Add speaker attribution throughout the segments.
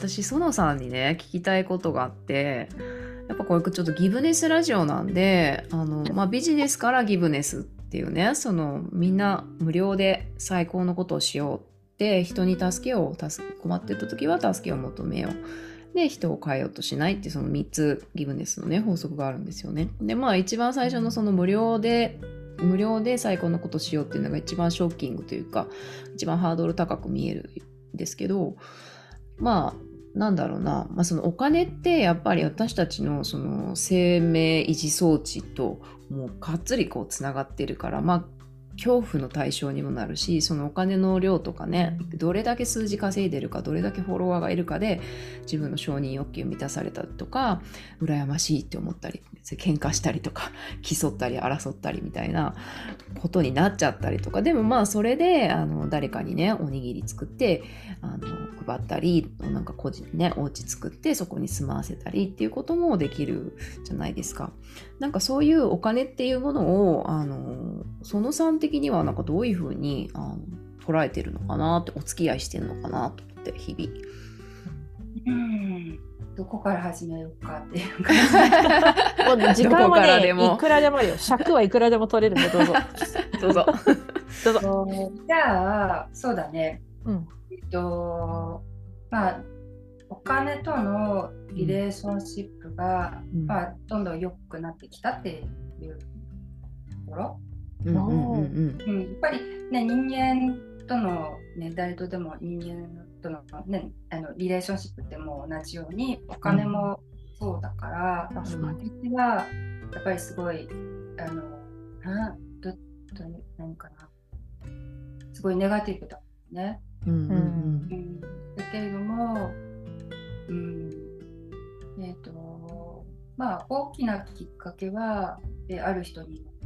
Speaker 1: 私園さんにね聞きたいことがあってやっぱこれちょっとギブネスラジオなんであの、まあ、ビジネスからギブネスっていうねそのみんな無料で最高のことをしようって人に助けを困ってた時は助けを求めようで人を変えようとしないってその3つギブネスのね法則があるんですよね。でまあ一番最初のその無料で無料で最高のことしようっていうのが一番ショッキングというか一番ハードル高く見えるんですけどまあなんだろうな、まあ、そのお金ってやっぱり私たちのその生命維持装置ともうがっつりこうつながってるから。まあ恐怖の対象にもなるしそのお金の量とかねどれだけ数字稼いでるかどれだけフォロワーがいるかで自分の承認欲求満たされたとか羨ましいって思ったり喧嘩したりとか 競ったり争ったりみたいなことになっちゃったりとかでもまあそれであの誰かにねおにぎり作ってあの配ったりなんか個人ねお家作ってそこに住まわせたりっていうこともできるじゃないですか。なんかそういうお金っていうものをあのその3的にはなんかどういうふうにあの捉えてるのかなってお付き合いしてるのかなと思って日々。
Speaker 2: うんどこから始めようかっていう
Speaker 3: 感じ。時間はね、いくらでもあるよ。尺はいくらでも取れるんで、どうぞ。
Speaker 1: どうぞ。
Speaker 3: どうぞ。
Speaker 2: じゃあ、そうだね。うん、えっと、まあ、お金とのリレーションシップが、うん、まあ、どんどん良くなってきたっていうところ？うんやっぱりね人間との、ね、誰とでも人間との,、ね、あのリレーションシップってもう同じようにお金もそうだから、うん、私はやっぱりすごいあのなどど何かなすごいネガティブだね。うんうんうん、だけれども、うん。えーとまあ、大きなきっかけはえある人にた、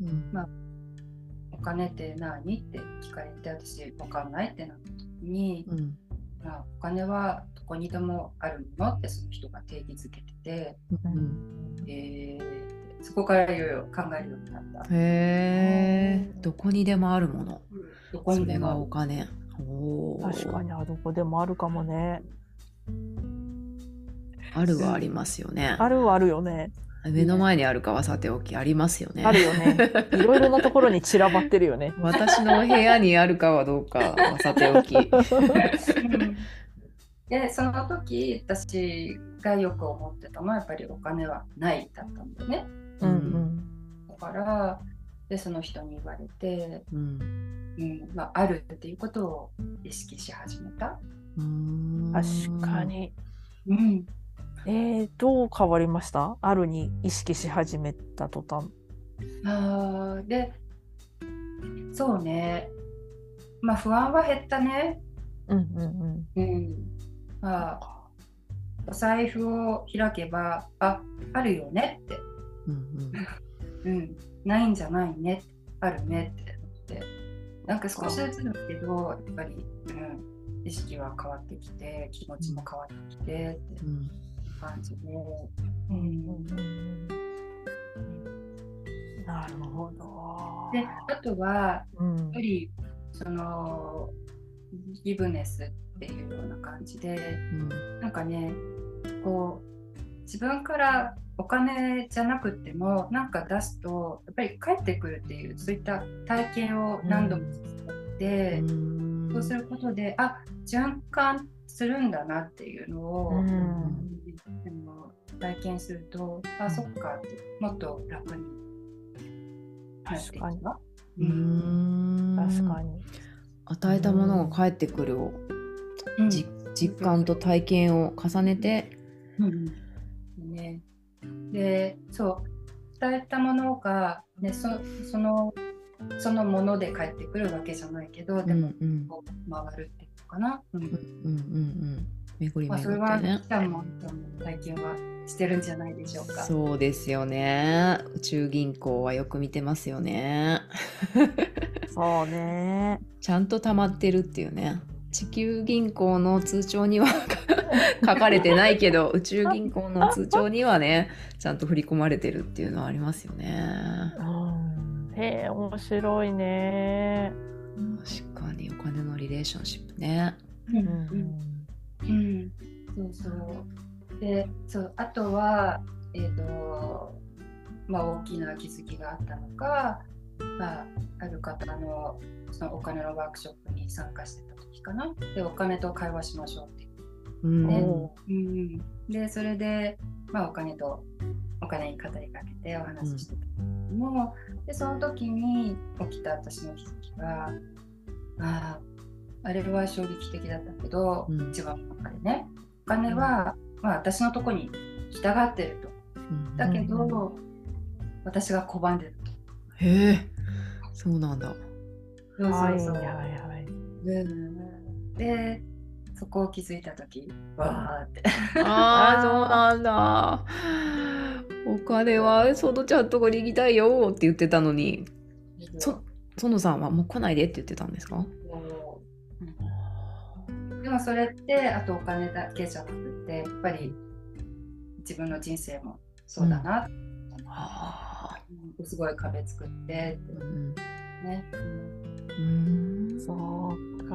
Speaker 2: うん、まあ、お金って何って聞かれて私分かんないってなった時に、うん、まあ、お金はどこにでもあるものってその人が定義づけてて、うん、えー、そこからいろいろ考えるようになった。へ
Speaker 1: え、どこにでもあるもの。どこにでもお金。
Speaker 3: お確かにあどこでもあるかもね。
Speaker 1: あるはありますよね。
Speaker 3: あるはあるよね。
Speaker 1: 目の前にあるかはさておきありますよね。
Speaker 3: あるよね。いろいろなところに散らばってるよね。
Speaker 1: 私の部屋にあるかはどうかはさておき。
Speaker 2: でその時私がよく思ってたのはやっぱりお金はないだったんだよね。うんうん、だからでその人に言われて、うんうんまあ、あるっていうことを意識し始めた。
Speaker 3: 確かに。うん、えー、どう変わりました？あるに意識し始めた途端。
Speaker 2: あでそうね。まあ不安は減ったね。うんうんうん。うん、まあお財布を開けばああるよねって、うんうん。うん、ないんじゃないね。あるねってって。なんか少しずつだけどやっぱり、うん、意識は変わってきて気持ちも変わってきてって。うん感じで。うん、
Speaker 3: なるほど。
Speaker 2: であとは、やっぱりそのギブネスっていうような感じで、うん、なん。かねこう自分からお金じゃなくてもなん。か出すとやっぱり帰ってくるっていうそういった体験を何度もさって、うん、そうすることであ循環するん。だなっていうのを、うん、でも体験するとあそっかってもっと楽に。
Speaker 3: 確かに。うん。確かに。
Speaker 1: 与えたものが返ってくるを、うん、実感と体験を重ねて、うん。
Speaker 2: ね、でそう。伝えたものが、ね、そそのそのもので返ってくるわけじゃないけどでも、うんうん、回るっていうのかな。うんうんうんうん巡り巡ってね。まあ、それは北野体験はしてるんじゃないでしょうか。
Speaker 1: そうですよね。宇宙銀行はよく見てますよね。
Speaker 3: そうね。
Speaker 1: ちゃんと溜まってるっていうね。地球銀行の通帳には 書かれてないけど宇宙銀行の通帳にはねちゃんと振り込まれてるっていうのはありますよね。
Speaker 3: へえ面白いね。
Speaker 1: 確かにお金のリレーションシップね。うん、うん
Speaker 2: うん、そうそうでそうあとはえっ、ー、とまあ大きな気づきがあったのか、まあ、ある方のそのお金のワークショップに参加してた時かなでお金と会話しましょうって、うん、うん、でそれで、まあ、お金とお金に語りかけてお話ししてたけども、うん、でその時に起きた私の気づきはああれは衝撃的だったけど、うん、一番の中でねお金は、まあ、私のとこに来たがってると。だけど、私が拒んでると。
Speaker 1: へえそうなんだ。
Speaker 2: そうそうそう。はいはいはい、でそこを気づいた時わーって。
Speaker 1: ああ そうなんだ。お金は園ちゃんとこに行きたいよって言ってたのにそ園さんはもう来ないでって言ってたんですか？
Speaker 2: でもそれってあとお金だけじゃなくてやっぱり自分の人生もそうだな、うん、すごい壁作ってうん、ね、
Speaker 3: うん、そうか。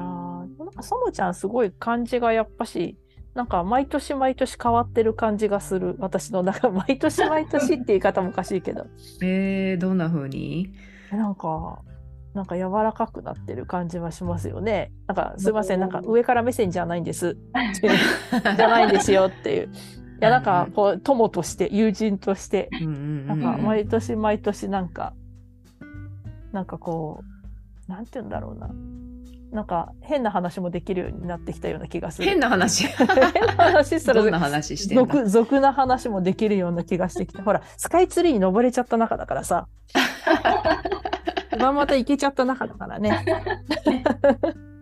Speaker 3: なんか園ちゃんすごい感じがやっぱしなんか毎年毎年変わってる感じがする。私の中毎年毎年って言い方もおかしいけど。
Speaker 1: えー、どんな風に？
Speaker 3: なんかなんか柔らかくなってる感じはしますよね。なんかすいません、なんか上から目線じゃないんです。じゃないんですよっていう。いやなんかこう友として友人として、なんか毎年毎年なんかなんかこうなんて言うんだろうな。なんか変な話もできるようになってきたような気がする。
Speaker 1: 変な話？変な
Speaker 3: 話
Speaker 1: したらどんな話してん
Speaker 3: だ俗な話もできるような気がしてきてほらスカイツリーに登れちゃった中だからさままた行けちゃった中だからね。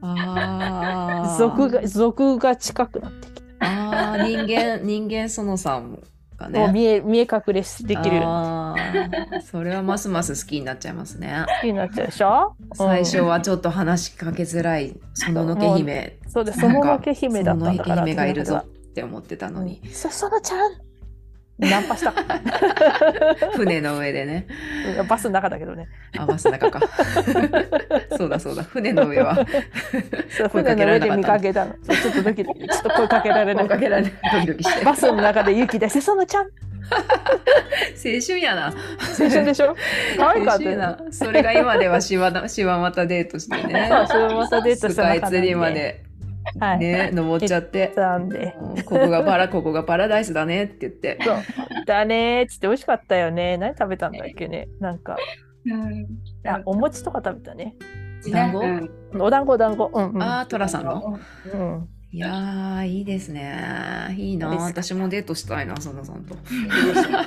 Speaker 3: ああ。族が族が近くなってき
Speaker 1: た。ああ人間人間園さんがね。
Speaker 3: もう見え見え隠れできる
Speaker 1: ああ。それはますます好きになっちゃいますね。
Speaker 3: 好きになっちゃうでしょ？
Speaker 1: 最初はちょっと話しかけづらい園のけ姫。
Speaker 3: そうです。園のけ姫だったんだ
Speaker 1: から。園のけ姫がいるぞって思ってたのに。
Speaker 3: そそのちゃん。ナンパした。
Speaker 1: 船の上でね。
Speaker 3: バスの中だけどね。
Speaker 1: あ、バスの中か。そうだそうだ。船の上は。
Speaker 3: そう船の上で見かけたの。ちょっとドキドキ。ちょっと声かけられない。
Speaker 1: かけられない。ドキドキ。
Speaker 3: バスの中で雪出して、そのちゃん。
Speaker 1: 青春やな。
Speaker 3: 青春でしょ？可愛かった
Speaker 1: な。それが今ではしわしわまたデートしてね。
Speaker 3: そう、しわまたデート
Speaker 1: してスカイツリーまで。はい、ね、登っちゃって。
Speaker 3: なんで。
Speaker 1: ここがパラ、ここがパラダイスだねって言って。
Speaker 3: そう。だねっつって美味しかったよね。何食べたんだっけね？なんか。うん。あ、お餅とか食べたね。
Speaker 1: 団子、
Speaker 3: お団子、お団子。うん、
Speaker 1: うん。ああ、トラさんの？うん。いやいいですね。いいな。私もデートしたいな、そのさんと。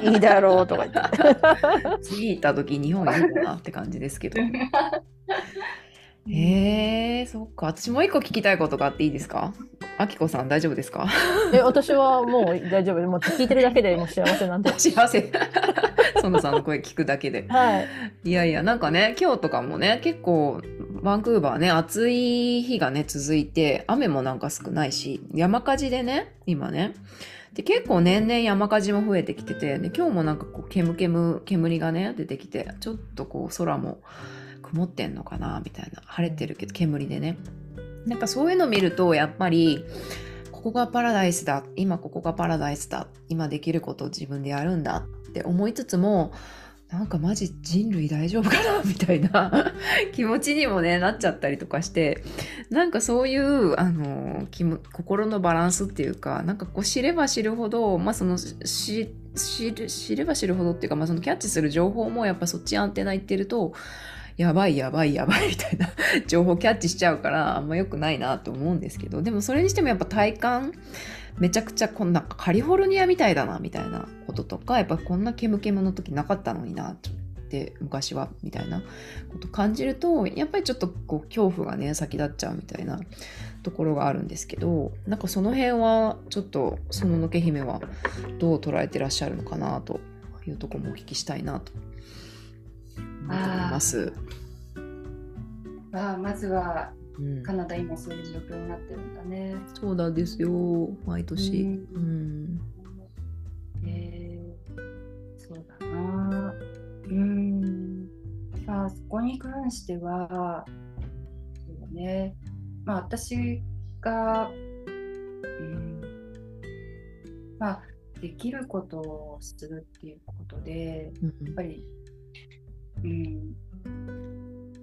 Speaker 3: いいだろうとか言って。
Speaker 1: 次行った時、日本いいかなって感じですけど。えー、そっか。私もう一個聞きたいことがあっていいですか？あきこさん大丈夫ですか？
Speaker 3: え、私はもう大丈夫。もう聞いてるだけでも幸せなんで。
Speaker 1: 幸せ。園さんの声聞くだけで。
Speaker 3: はい。
Speaker 1: いやいや、なんかね、今日とかもね、結構、バンクーバーね、暑い日がね、続いて、雨もなんか少ないし、山火事でね、今ね。で結構年々山火事も増えてきてて、ね、今日もなんかこう煙煙煙がね出てきてちょっとこう空も曇ってんのかなみたいな。晴れてるけど煙でね。なんかそういうの見るとやっぱりここがパラダイスだ今ここがパラダイスだ今できることを自分でやるんだって思いつつもなんかマジ人類大丈夫かな みたいな 気持ちにもねなっちゃったりとかしてなんかそういうあの心のバランスっていうかなんかこう知れば知るほどまあその知れば知るほどっていうか、まあ、そのキャッチする情報もやっぱそっちアンテナいってるとやばいやばいやばいみたいな 情報キャッチしちゃうからあんま良くないなと思うんですけどでもそれにしてもやっぱ体感めちゃくちゃこんなカリフォルニアみたいだなみたいなこととかやっぱこんなケムケムの時なかったのになって昔はみたいなこと感じるとやっぱりちょっとこう恐怖がね先立っちゃうみたいなところがあるんですけどなんかその辺はちょっとそののけ姫はどう捉えてらっしゃるのかなというとこもお聞きしたいなとます。
Speaker 2: あまずは、うん、カナダ今そういう状況になってるんだね。
Speaker 1: そうなんですよ。毎年。うん、うん、
Speaker 2: えー、そうだな。うん。まあそこに関してはそうだね。まあ私がうん。まあ、できることをするっていうことで、やっぱり、うん、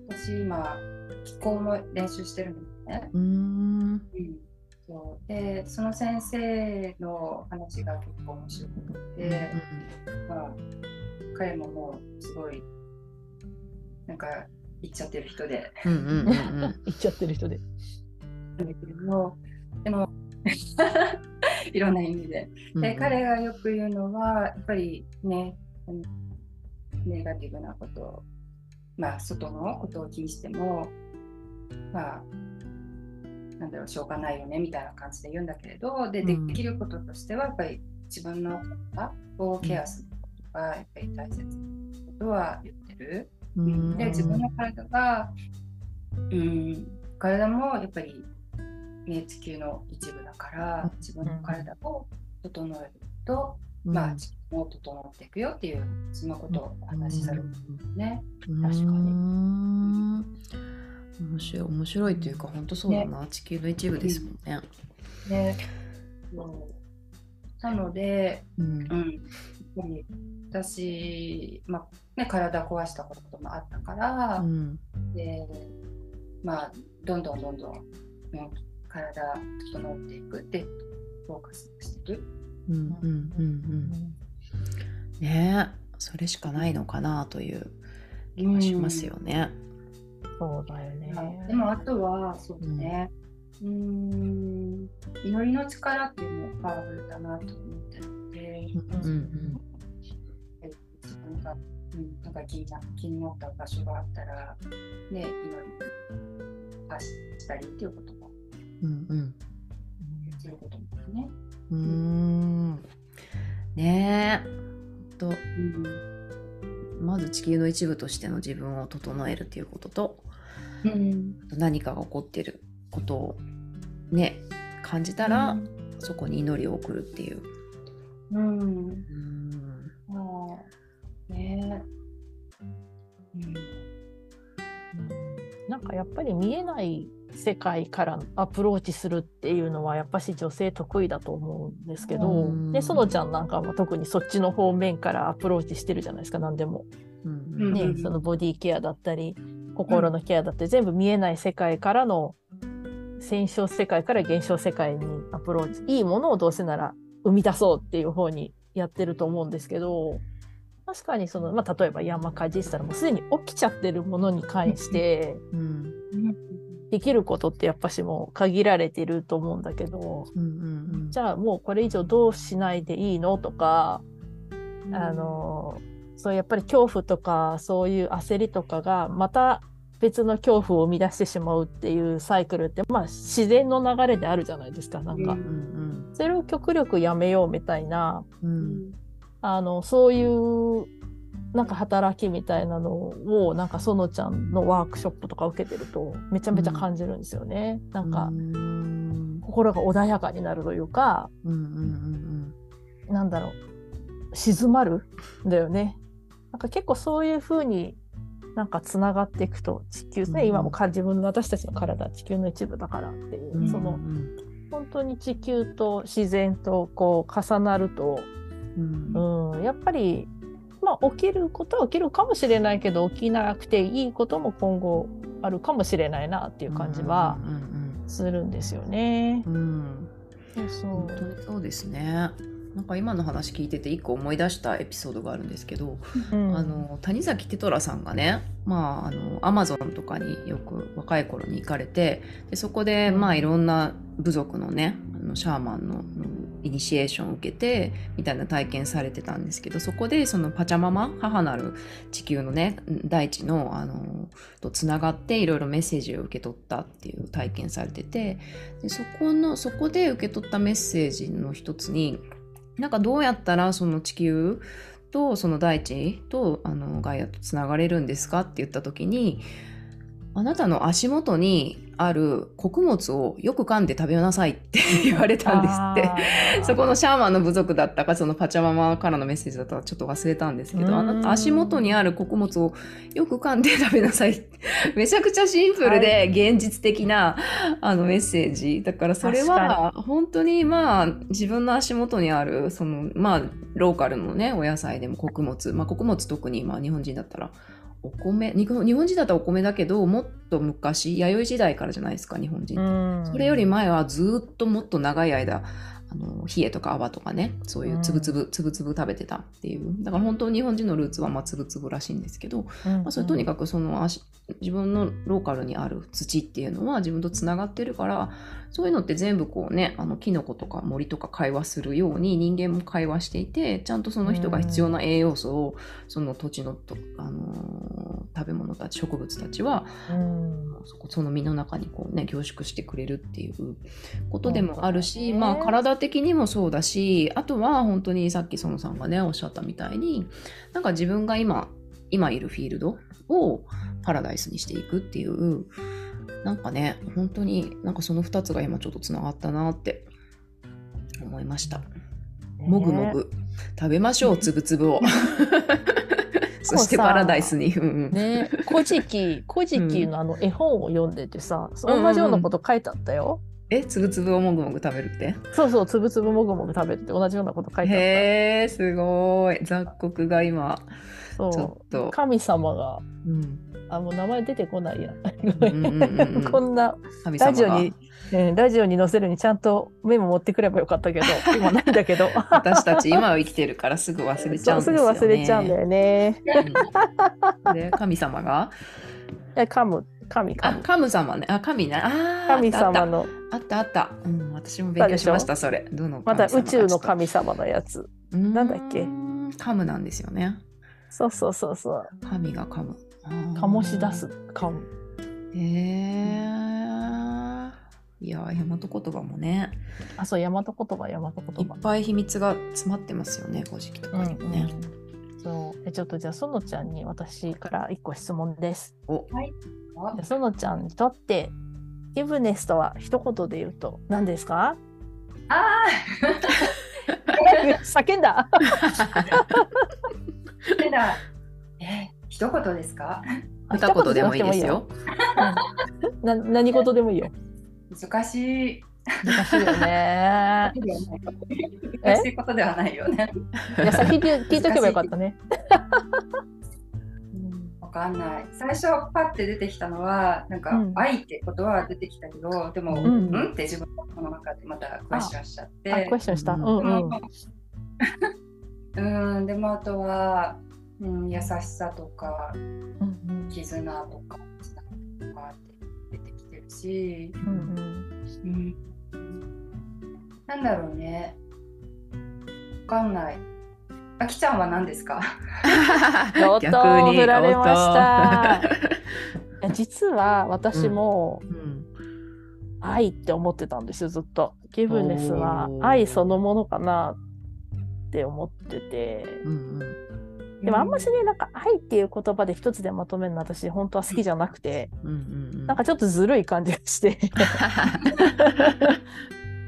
Speaker 2: 私今、気候も練習してるんですね。うん、そうでその先生の話が結構面白くて、まあ、彼ももうすごいなんか行っちゃってる人で。
Speaker 3: 行っちゃってる人で。
Speaker 2: だけどでも いろんな意味で。で、彼がよく言うのはやっぱりねネガティブなことまあ外のことを気にしてもまあなんだろうしょうがないよねみたいな感じで言うんだけれどでできることとしてはやっぱり自分の体をケアすることがやっぱり大切なことは言ってる。で自分の体がうん体もやっぱり、ね、地球の一部だから自分の体を整えると、まあ地球も整っていくよっていうそのことをお話しされるんですね。確かに。
Speaker 1: 面白い面白いというか本当そうだな、ね、地球の一部ですもんね。ね。
Speaker 2: なので、うん、うん、私、まあね、体壊したこともあったから、うん、でまあ、どんどんどんどん、うん、体整っていくってフォーカスしてる。うんうんうんうん
Speaker 1: ね。それしかないのかなという気がしますよね。
Speaker 3: そうだよね。
Speaker 2: でもあとはそうね、うん、祈りの力っていうのはパワフルだなと思ってるので、うんうん自分が、うん、なんか気にな気になった場所があったら、ね、祈り発したりっていうことも、うんうん、することですね。うん。
Speaker 1: ねえと、うん、まず地球の一部としての自分を整えるということと、うん、何かが起こってることをね感じたら、うん、そこに祈りを送るっていう。うん、うん。
Speaker 3: ね。うん、なんかやっぱり見えない世界からアプローチするっていうのはやっぱし女性得意だと思うんですけど、で園ちゃんなんかは特にそっちの方面からアプローチしてるじゃないですか何でも。ね、そのボディケアだったり心のケアだって全部見えない世界からの戦勝世界から現象世界にアプローチいいものをどうせなら生み出そうっていう方にやってると思うんですけど確かにその、まあ、例えば山火事したらもうすでに起きちゃってるものに関して、うん、できることってやっぱしもう限られてると思うんだけど、うんうんうん、じゃあもうこれ以上どうしないでいいのとか、うん、あのそうやっぱり恐怖とかそういう焦りとかがまた別の恐怖を生み出してしまうっていうサイクルってまあ自然の流れであるじゃないですかなんか、うんうん、それを極力やめようみたいな、うん、あのそういうなんか働きみたいなのをなんか園ちゃんのワークショップとか受けてるとめちゃめちゃ感じるんですよね。うん、なんか心が穏やかになるというか、うんうんうんうん、なんだろう静まるんだよね。なんか結構そういうふうになんかつながっていくと地球ね、うん、今もか自分の私たちの体地球の一部だからっていう、うんうん、その本当に地球と自然とこう重なると、うん、うん、やっぱりまあ起きることは起きるかもしれないけど起きなくていいことも今後あるかもしれないなっていう感じはするんですよね。うん、
Speaker 1: うん、そうそうですね。なんか今の話聞いてて一個思い出したエピソードがあるんですけど、うん、あの谷崎テトラさんがねまああのアマゾンとかによく若い頃に行かれてでそこでまあいろんな部族のねあのシャーマンのイニシエーションを受けてみたいな体験されてたんですけどそこでそのパチャママ母なる地球のね大地のあのとつながっていろいろメッセージを受け取ったっていう体験されててでそこのそこで受け取ったメッセージの一つになんかどうやったらその地球とその大地とあのガイアとつながれるんですかって言った時にあなたの足元にある穀物をよく噛んで食べなさいって 言われたんですって。そこのシャーマンの部族だったかそのパチャママからのメッセージだったらちょっと忘れたんですけどあなた足元にある穀物をよく噛んで食べなさい めちゃくちゃシンプルで現実的な、はい、あのメッセージ。だからそれは本当にまあ自分の足元にあるそのまあローカルのねお野菜でも穀物。まあ穀物特にまあ日本人だったらお米日本人だったらお米だけどもっと昔弥生時代からじゃないですか日本人それより前はずっともっと長い間あの冷えとか泡とかねそういうつぶつぶ、つぶつぶ食べてたっていう。だから本当日本人のルーツはまあつぶつぶらしいんですけど、うん。うん、まあ、それとにかくその自分のローカルにある土っていうのは自分とつながってるからそういうのって全部こうねあのキノコとか森とか会話するように人間も会話していてちゃんとその人が必要な栄養素をその土地のと、あのー、食べ物たち植物たちは、うん、そこその身の中にこうね凝縮してくれるっていうことでもあるし、まあ体的にもそうだしあとは本当にさっき園さんがねおっしゃったみたいになんか自分が今今いるフィールドをパラダイスにしていくっていうなんかね本当になんかその2つが今ちょっとつながったなって思いました。もぐもぐ食べましょうつぶつぶを。そしてパラダイスに。
Speaker 3: ね、古事記、古事記のあの絵本を読んでてさ、うん、同じようなこと書いてあったよ。
Speaker 1: えつぶつぶをもぐもぐ食べるって？
Speaker 3: そうそうつぶつぶもぐもぐ食べるって同じようなこと書いてあった。
Speaker 1: へえすごい。雑穀が今そう。ちょっと。
Speaker 3: 神様が、うん、あもう名前出てこないや。こんなラジオに、えラジオに載せるにちゃんとメモ持ってくればよかったけど 今ないんだけど。
Speaker 1: 私たち今は生きてるからすぐ忘れちゃうんですよ、ね、
Speaker 3: すぐ忘れちゃうんだよね、
Speaker 1: うん、で神様が？
Speaker 3: え神
Speaker 1: 神。あ、神様ね。あ、神ね。あ
Speaker 3: 神様の。
Speaker 1: あったあった。うん、私も勉強しました、それ。
Speaker 3: どのまた宇宙の神様のやつ。なんだっけ？
Speaker 1: カムなんですよね。
Speaker 3: そうそうそうそう。
Speaker 1: 神が噛む。
Speaker 3: 醸し出す、噛む。
Speaker 1: へえいや、大和言葉もね。
Speaker 3: あ、そう、大和言葉、大和言
Speaker 1: 葉。いっぱい秘密が詰まってますよね、古事記とかにもね。うんうん
Speaker 3: そうちょっとじゃあ園ちゃんに私から一個質問です。
Speaker 1: おは
Speaker 3: い。園ちゃんにとってギブネスとは一言で言うと何ですか？
Speaker 2: ああ
Speaker 3: 叫んだ
Speaker 2: 叫んだえ一言ですか？
Speaker 1: 二言でもいいですよ。
Speaker 3: な何事でもいいよ。
Speaker 2: 難しい。
Speaker 3: 難しいよね。
Speaker 2: 難しいことではないよね。
Speaker 3: いや先聞いとけばよかったね。
Speaker 2: わかんない。最初パッて出てきたのはなんか、うん、愛ってことは出てきたけど、でも、うん、うん、って自分の中でまたクエスチョンしちゃって。
Speaker 3: クエスチョンした。うん、うん
Speaker 2: うん、でもあとは、うん、優しさとか、うん絆とかとかって出てきてるし、うん。うん。なんだろうね。わかんない。あきちゃんは何ですか？
Speaker 3: ちょっと振られました。実は私も、うん、愛って思ってたんですよずっと。ギブネスは愛そのものかなって思ってて。うんうん、でもあんましねなんか愛っていう言葉で一つでまとめるの私本当は好きじゃなくて、うんうんうん、なんかちょっとずるい感じがして。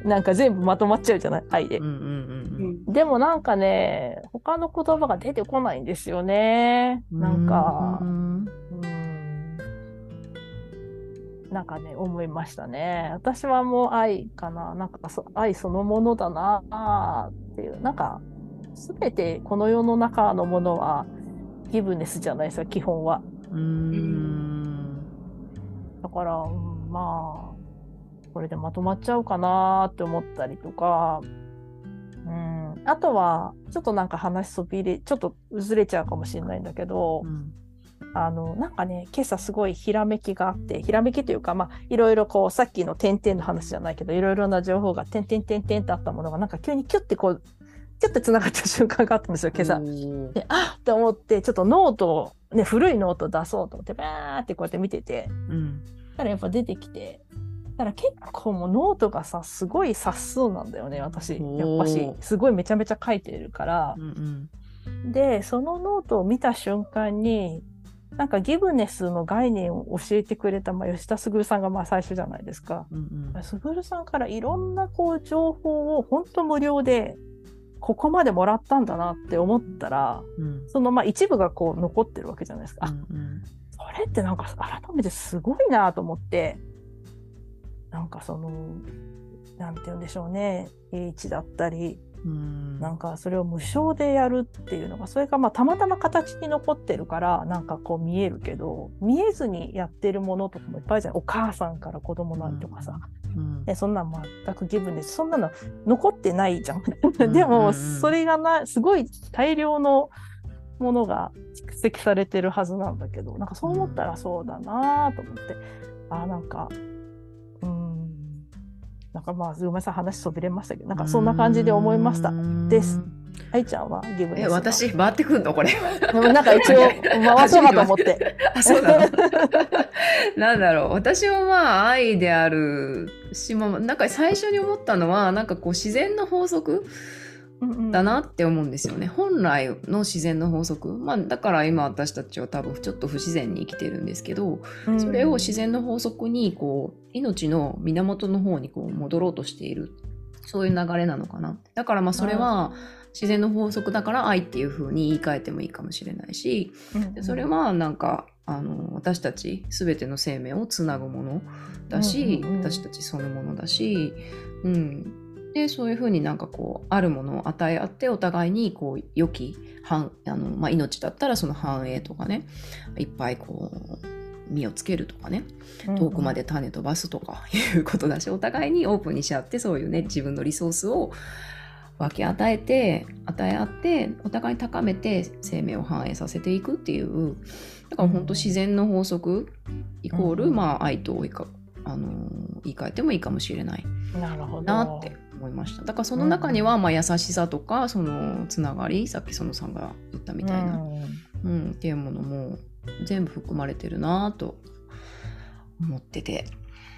Speaker 3: なんか全部まとまっちゃうじゃない？愛で、うんうんうん、でもなんかね他の言葉が出てこないんですよね。なんか。うん。なんかね思いましたね。私はもう愛かな。なんかそ愛そのものだなっていう。なんか全てこの世の中のものはギブネスじゃないですか基本は。うん。だから、うん、まあこれでまとまっちゃうかなって思ったりとか、うん、あとはちょっとなんか話そびれちょっとずれちゃうかもしれないんだけど、うん、あのなんかね今朝すごいひらめきがあってひらめきというかまあいろいろこうさっきの点々の話じゃないけどいろいろな情報が点々点々ってあったものがなんか急にキュッてこうキュッてつながった瞬間があったんですよ今朝。であっと思ってちょっとノートを、ね、古いノートを出そうと思ってバーってこうやって見てて、うん、だからやっぱ出てきてだから結構もうノートがさすごい冊数なんだよね私。やっぱし。すごいめちゃめちゃ書いてるから、うんうん、でそのノートを見た瞬間になんかギブネスの概念を教えてくれた、まあ、吉田卓さんがまあ最初じゃないですか。うんうん、卓さんからいろんなこう情報を本当無料でここまでもらったんだなって思ったら、うん、そのまあ一部がこう残ってるわけじゃないですか。うんうん、それってなんか改めてすごいなと思ってなんかそのなんて言うんでしょうね。H だったりなんかそれを無償でやるっていうのがそれがまあたまたま形に残ってるからなんかこう見えるけど見えずにやってるものとかもいっぱいじゃない。お母さんから子供なんとかさ、うん、でそんな全くギブネスそんなの残ってないじゃん。でもそれがなすごい大量のものが蓄積されてるはずなんだけどなんかそう思ったらそうだなと思って。あなんかなんかまあ、ごめんなさい、話そびれましたけど、なんかそんな感じで思いました。です。愛ちゃんはギブ。え、
Speaker 1: 私、回ってくんの？これ。
Speaker 3: でもなんか一応、回そうかと思って。
Speaker 1: あ、そうなの？なんだろう。私はまあ、愛であるし、まなんか最初に思ったのは、なんかこう、自然の法則だなって思うんですよね。本来の自然の法則、まあ、だから今私たちは多分ちょっと不自然に生きてるんですけど、それを自然の法則にこう命の源の方にこう戻ろうとしている。そういう流れなのかな。だからまあそれは自然の法則だから愛っていう風に言い換えてもいいかもしれないし、それはなんかあの私たち全ての生命をつなぐものだし、私たちそのものだし、うん、でそういうふうになんかこうあるものを与え合ってお互いにこう良きあの、まあ、命だったらその繁栄とかねいっぱいこう実をつけるとかね遠くまで種飛ばすとか いうことだし、お互いにオープンにし合ってそういうね自分のリソースを分け与えて与え合ってお互いに高めて生命を繁栄させていくっていうだから本当自然の法則イコール、まあ愛とあの言い換えてもいいかもしれない。なって思いましただからその中には、まあ、優しさとかそのつながりさっき園さんが言ったみたいな、うん、うん、っていうものも全部含まれてるなと思ってて。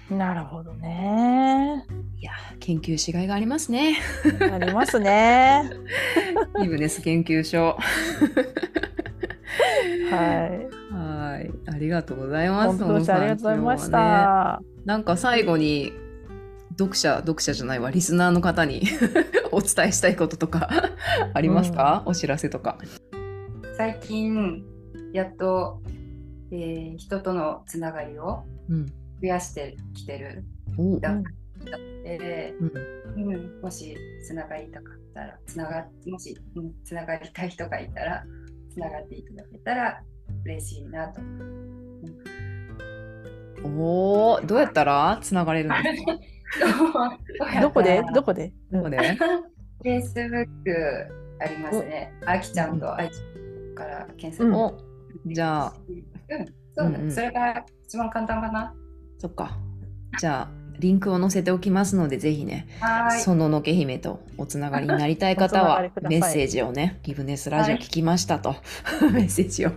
Speaker 3: なるほどね。
Speaker 1: いや研究しがいがありますね。
Speaker 3: ありますね。
Speaker 1: イブネス研究所。
Speaker 3: は
Speaker 1: い。はい。ありがとうございます。
Speaker 3: 本当ありがとうございました。
Speaker 1: ね、なんか最後に読者読者じゃないわリスナーの方に お伝えしたいこととか ありますか、うん、お知らせとか。
Speaker 2: 最近やっと、えー、人とのつながりを増やしてきてる段階だので、うん。うん、もしつながりたかったらつながもし、うん、つながりたい人がいたらつながっていただけたら嬉しいなと。
Speaker 1: おお、どうやったらつながれるんですか
Speaker 3: どこで？どこで？
Speaker 1: どこで
Speaker 2: ?Facebook ありますね。あきちゃんとあいちゃんから検索、
Speaker 1: うん、じゃあ、
Speaker 2: うん、そうだ、うんうん、それが一番簡単かな。
Speaker 1: そっか。じゃあ、リンクを載せておきますので、ぜひね、そののけ姫とおつながりになりたい方は、メッセージをね、ギブネスラジオ聞きましたと、はい、メッセージを、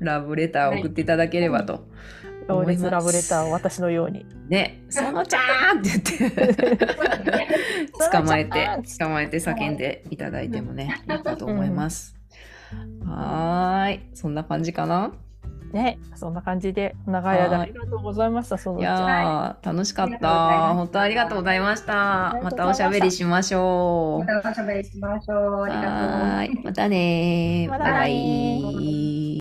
Speaker 1: ラブレターを送っていただければと
Speaker 3: 強烈ラブレターを私のように。
Speaker 1: ね、そのちゃんって言って捕まえて、捕まえて叫んでいただいてもね、いいかと思います。はい、そんな感じかな？
Speaker 3: ね、そんな感じで長い間ありがとうございました。そ
Speaker 1: のいや楽しかった。本当ありがとうございました。またおしゃべりしましょ
Speaker 2: う。またおしゃべりしましょう。ありがとう。
Speaker 1: またねバイバイ。